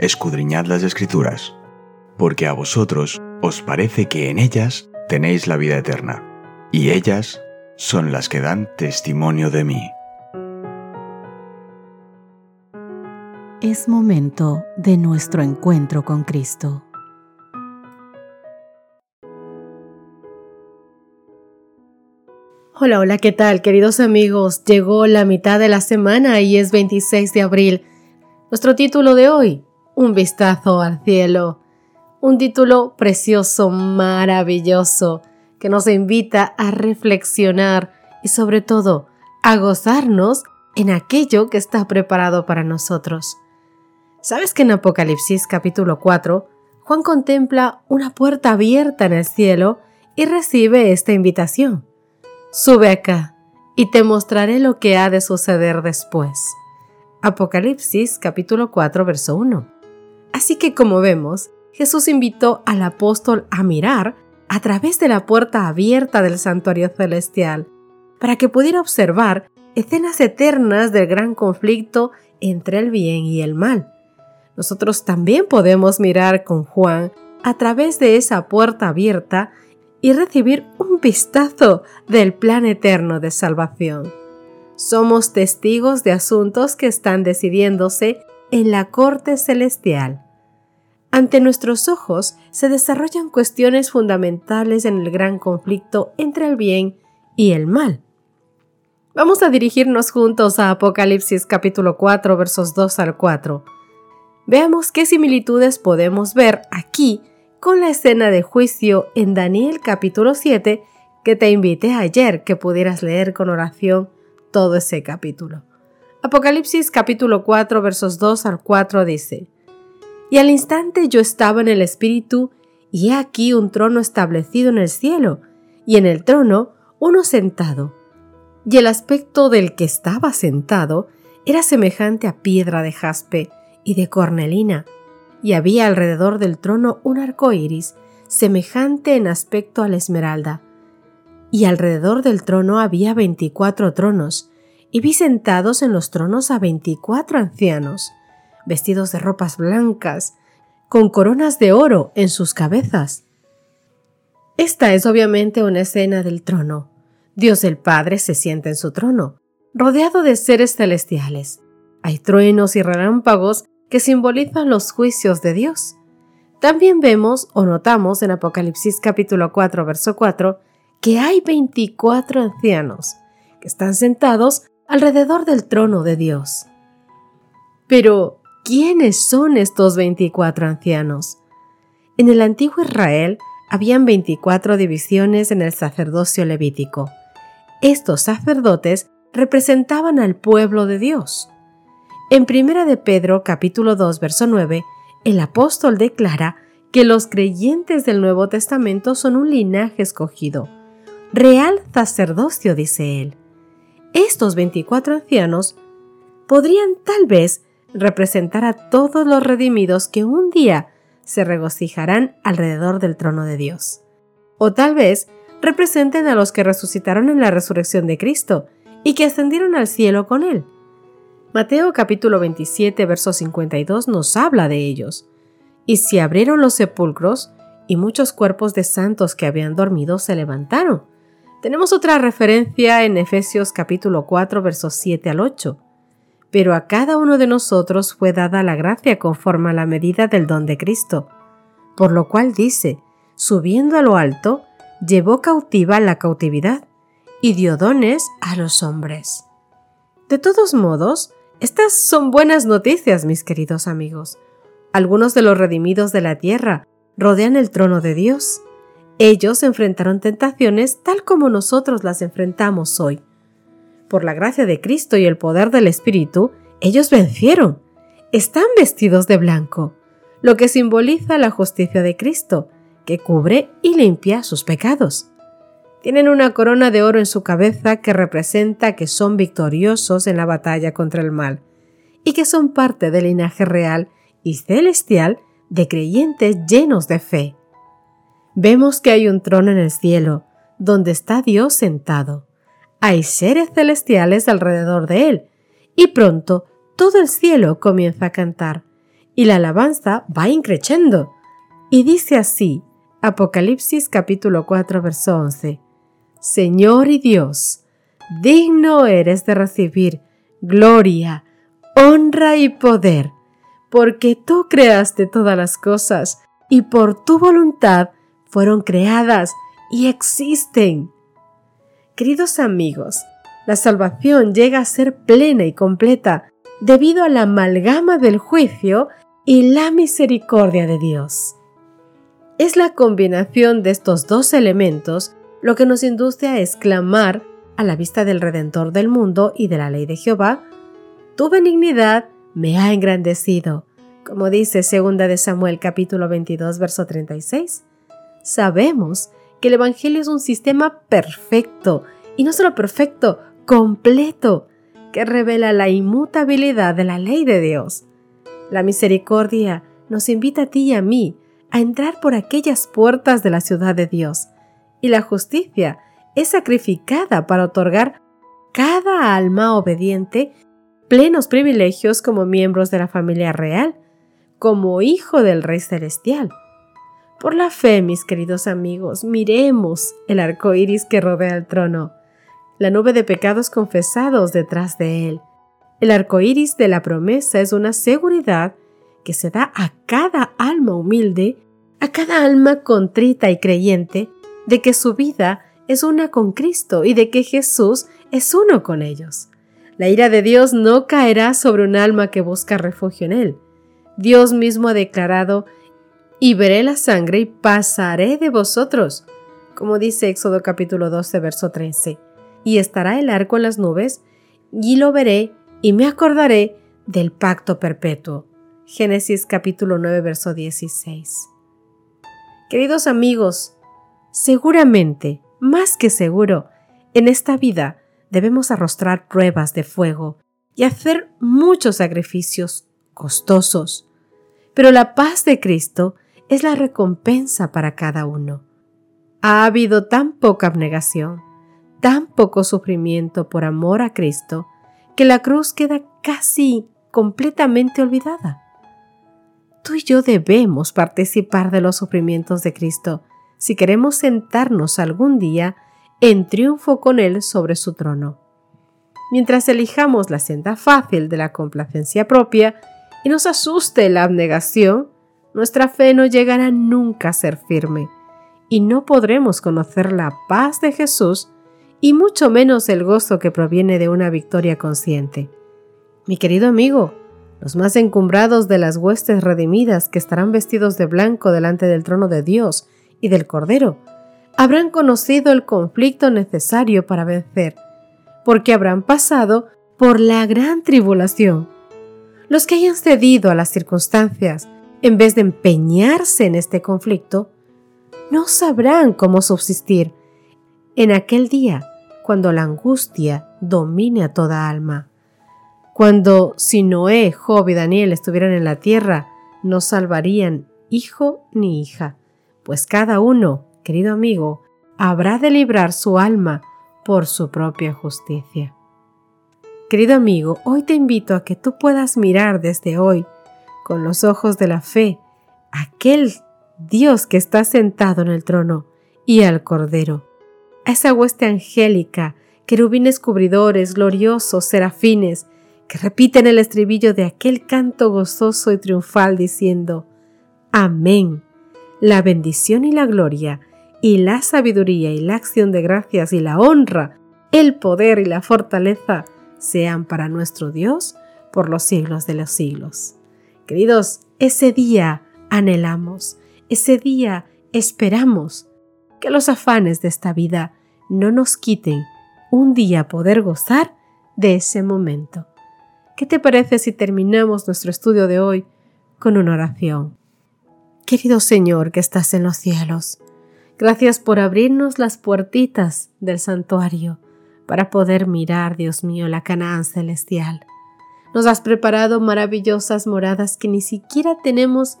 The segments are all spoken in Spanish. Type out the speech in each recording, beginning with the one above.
escudriñad las escrituras, porque a vosotros os parece que en ellas tenéis la vida eterna, y ellas son las que dan testimonio de mí. Es momento de nuestro encuentro con Cristo. Hola, hola, ¿qué tal queridos amigos? Llegó la mitad de la semana y es 26 de abril. Nuestro título de hoy, Un vistazo al cielo. Un título precioso, maravilloso, que nos invita a reflexionar y sobre todo a gozarnos en aquello que está preparado para nosotros. ¿Sabes que en Apocalipsis capítulo 4, Juan contempla una puerta abierta en el cielo y recibe esta invitación? Sube acá y te mostraré lo que ha de suceder después. Apocalipsis capítulo 4 verso 1. Así que como vemos, Jesús invitó al apóstol a mirar a través de la puerta abierta del santuario celestial para que pudiera observar escenas eternas del gran conflicto entre el bien y el mal. Nosotros también podemos mirar con Juan a través de esa puerta abierta y recibir un vistazo del plan eterno de salvación. Somos testigos de asuntos que están decidiéndose en la corte celestial. Ante nuestros ojos se desarrollan cuestiones fundamentales en el gran conflicto entre el bien y el mal. Vamos a dirigirnos juntos a Apocalipsis capítulo 4 versos 2 al 4. Veamos qué similitudes podemos ver aquí con la escena de juicio en Daniel capítulo 7 que te invité ayer que pudieras leer con oración todo ese capítulo. Apocalipsis capítulo 4 versos 2 al 4 dice, Y al instante yo estaba en el Espíritu, y he aquí un trono establecido en el cielo, y en el trono uno sentado. Y el aspecto del que estaba sentado era semejante a piedra de jaspe y de cornelina, y había alrededor del trono un arco iris, semejante en aspecto a la esmeralda. Y alrededor del trono había veinticuatro tronos, y vi sentados en los tronos a veinticuatro ancianos, vestidos de ropas blancas, con coronas de oro en sus cabezas. Esta es obviamente una escena del trono. Dios el Padre se sienta en su trono, rodeado de seres celestiales. Hay truenos y relámpagos que simbolizan los juicios de Dios. También vemos o notamos en Apocalipsis capítulo 4, verso 4, que hay 24 ancianos que están sentados alrededor del trono de Dios. Pero, ¿quiénes son estos 24 ancianos? En el antiguo Israel habían 24 divisiones en el sacerdocio levítico. Estos sacerdotes representaban al pueblo de Dios. En Primera de Pedro, capítulo 2, verso 9, el apóstol declara que los creyentes del Nuevo Testamento son un linaje escogido, real sacerdocio, dice él. Estos 24 ancianos podrían tal vez representar a todos los redimidos que un día se regocijarán alrededor del trono de Dios. O tal vez representen a los que resucitaron en la resurrección de Cristo y que ascendieron al cielo con Él. Mateo capítulo 27, verso 52 nos habla de ellos. Y se abrieron los sepulcros, y muchos cuerpos de santos que habían dormido se levantaron. Tenemos otra referencia en Efesios capítulo 4, versos 7 al 8. Pero a cada uno de nosotros fue dada la gracia conforme a la medida del don de Cristo. Por lo cual dice, subiendo a lo alto, llevó cautiva la cautividad y dio dones a los hombres. De todos modos, estas son buenas noticias, mis queridos amigos. Algunos de los redimidos de la tierra rodean el trono de Dios. Ellos enfrentaron tentaciones tal como nosotros las enfrentamos hoy. Por la gracia de Cristo y el poder del Espíritu, ellos vencieron. Están vestidos de blanco, lo que simboliza la justicia de Cristo, que cubre y limpia sus pecados. Tienen una corona de oro en su cabeza que representa que son victoriosos en la batalla contra el mal y que son parte del linaje real y celestial de creyentes llenos de fe. Vemos que hay un trono en el cielo, donde está Dios sentado. Hay seres celestiales alrededor de él, y pronto todo el cielo comienza a cantar, y la alabanza va increciendo. Y dice así, Apocalipsis capítulo 4 verso 11, Señor y Dios, digno eres de recibir gloria, honra y poder, porque tú creaste todas las cosas y por tu voluntad fueron creadas y existen. Queridos amigos, la salvación llega a ser plena y completa debido a la amalgama del juicio y la misericordia de Dios. Es la combinación de estos dos elementos lo que nos induce a exclamar a la vista del Redentor del mundo y de la ley de Jehová, Tu benignidad me ha engrandecido, como dice 2 de Samuel capítulo 22 verso 36. Sabemos que el Evangelio es un sistema perfecto, y no solo perfecto, completo, que revela la inmutabilidad de la ley de Dios. La misericordia nos invita a ti y a mí a entrar por aquellas puertas de la ciudad de Dios, y la justicia es sacrificada para otorgar cada alma obediente plenos privilegios como miembros de la familia real, como hijo del Rey Celestial. Por la fe, mis queridos amigos, miremos el arco iris que rodea el trono, la nube de pecados confesados detrás de él. El arco iris de la promesa es una seguridad que se da a cada alma humilde, a cada alma contrita y creyente, de que su vida es una con Cristo y de que Jesús es uno con ellos. La ira de Dios no caerá sobre un alma que busca refugio en Él. Dios mismo ha declarado, y veré la sangre y pasaré de vosotros, como dice Éxodo capítulo 12, verso 13. Y estará el arco en las nubes, y lo veré, y me acordaré del pacto perpetuo. Génesis capítulo 9, verso 16. Queridos amigos, seguramente más que seguro, en esta vida debemos arrostrar pruebas de fuego y hacer muchos sacrificios costosos. Pero la paz de Cristo es la recompensa para cada uno. Ha habido tan poca abnegación, tan poco sufrimiento por amor a Cristo, que la cruz queda casi completamente olvidada. Tú y yo debemos participar de los sufrimientos de Cristo si queremos sentarnos algún día en triunfo con Él sobre su trono. Mientras elijamos la senda fácil de la complacencia propia y nos asuste la abnegación, nuestra fe no llegará nunca a ser firme y no podremos conocer la paz de Jesús y mucho menos el gozo que proviene de una victoria consciente. Mi querido amigo, los más encumbrados de las huestes redimidas que estarán vestidos de blanco delante del trono de Dios y del Cordero, habrán conocido el conflicto necesario para vencer, porque habrán pasado por la gran tribulación. Los que hayan cedido a las circunstancias, en vez de empeñarse en este conflicto, no sabrán cómo subsistir en aquel día cuando la angustia domine a toda alma. Cuando si Noé, Job y Daniel estuvieran en la tierra, no salvarían hijo ni hija, pues cada uno, querido amigo, habrá de librar su alma por su propia justicia. Querido amigo, hoy te invito a que tú puedas mirar desde hoy, con los ojos de la fe, aquel Dios que está sentado en el trono y al Cordero, a esa hueste angélica, querubines cubridores, gloriosos, serafines, que repiten el estribillo de aquel canto gozoso y triunfal diciendo, Amén la bendición y la gloria, y la sabiduría y la acción de gracias y la honra, el poder y la fortaleza sean para nuestro Dios por los siglos de los siglos. Queridos, ese día anhelamos, ese día esperamos que los afanes de esta vida no nos quiten un día poder gozar de ese momento. ¿Qué te parece si terminamos nuestro estudio de hoy con una oración? Querido Señor que estás en los cielos, gracias por abrirnos las puertitas del santuario para poder mirar, Dios mío, la Canaán celestial. Nos has preparado maravillosas moradas que ni siquiera tenemos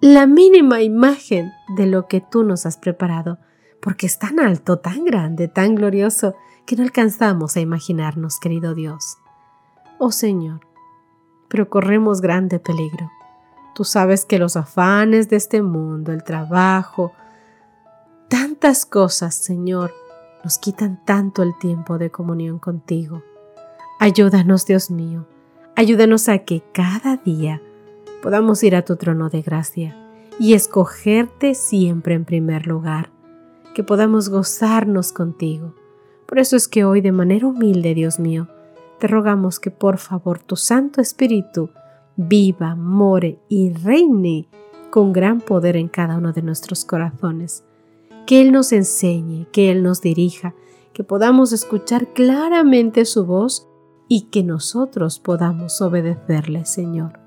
la mínima imagen de lo que tú nos has preparado, porque es tan alto, tan grande, tan glorioso, que no alcanzamos a imaginarnos, querido Dios. Oh Señor, pero corremos grande peligro. Tú sabes que los afanes de este mundo, el trabajo, tantas cosas, Señor, nos quitan tanto el tiempo de comunión contigo. Ayúdanos, Dios mío, ayúdanos a que cada día podamos ir a tu trono de gracia y escogerte siempre en primer lugar, que podamos gozarnos contigo. Por eso es que hoy de manera humilde, Dios mío, te rogamos que por favor tu Santo Espíritu viva, more y reine con gran poder en cada uno de nuestros corazones. Que Él nos enseñe, que Él nos dirija, que podamos escuchar claramente su voz y que nosotros podamos obedecerle, Señor.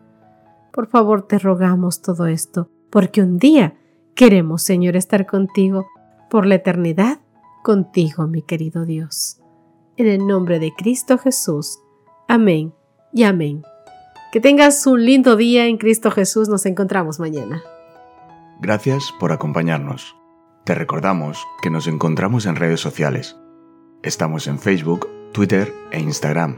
Por favor, te rogamos todo esto, porque un día queremos, Señor, estar contigo por la eternidad, contigo, mi querido Dios. En el nombre de Cristo Jesús. Amén y amén. Que tengas un lindo día en Cristo Jesús. Nos encontramos mañana. Gracias por acompañarnos. Te recordamos que nos encontramos en redes sociales. Estamos en Facebook, Twitter e Instagram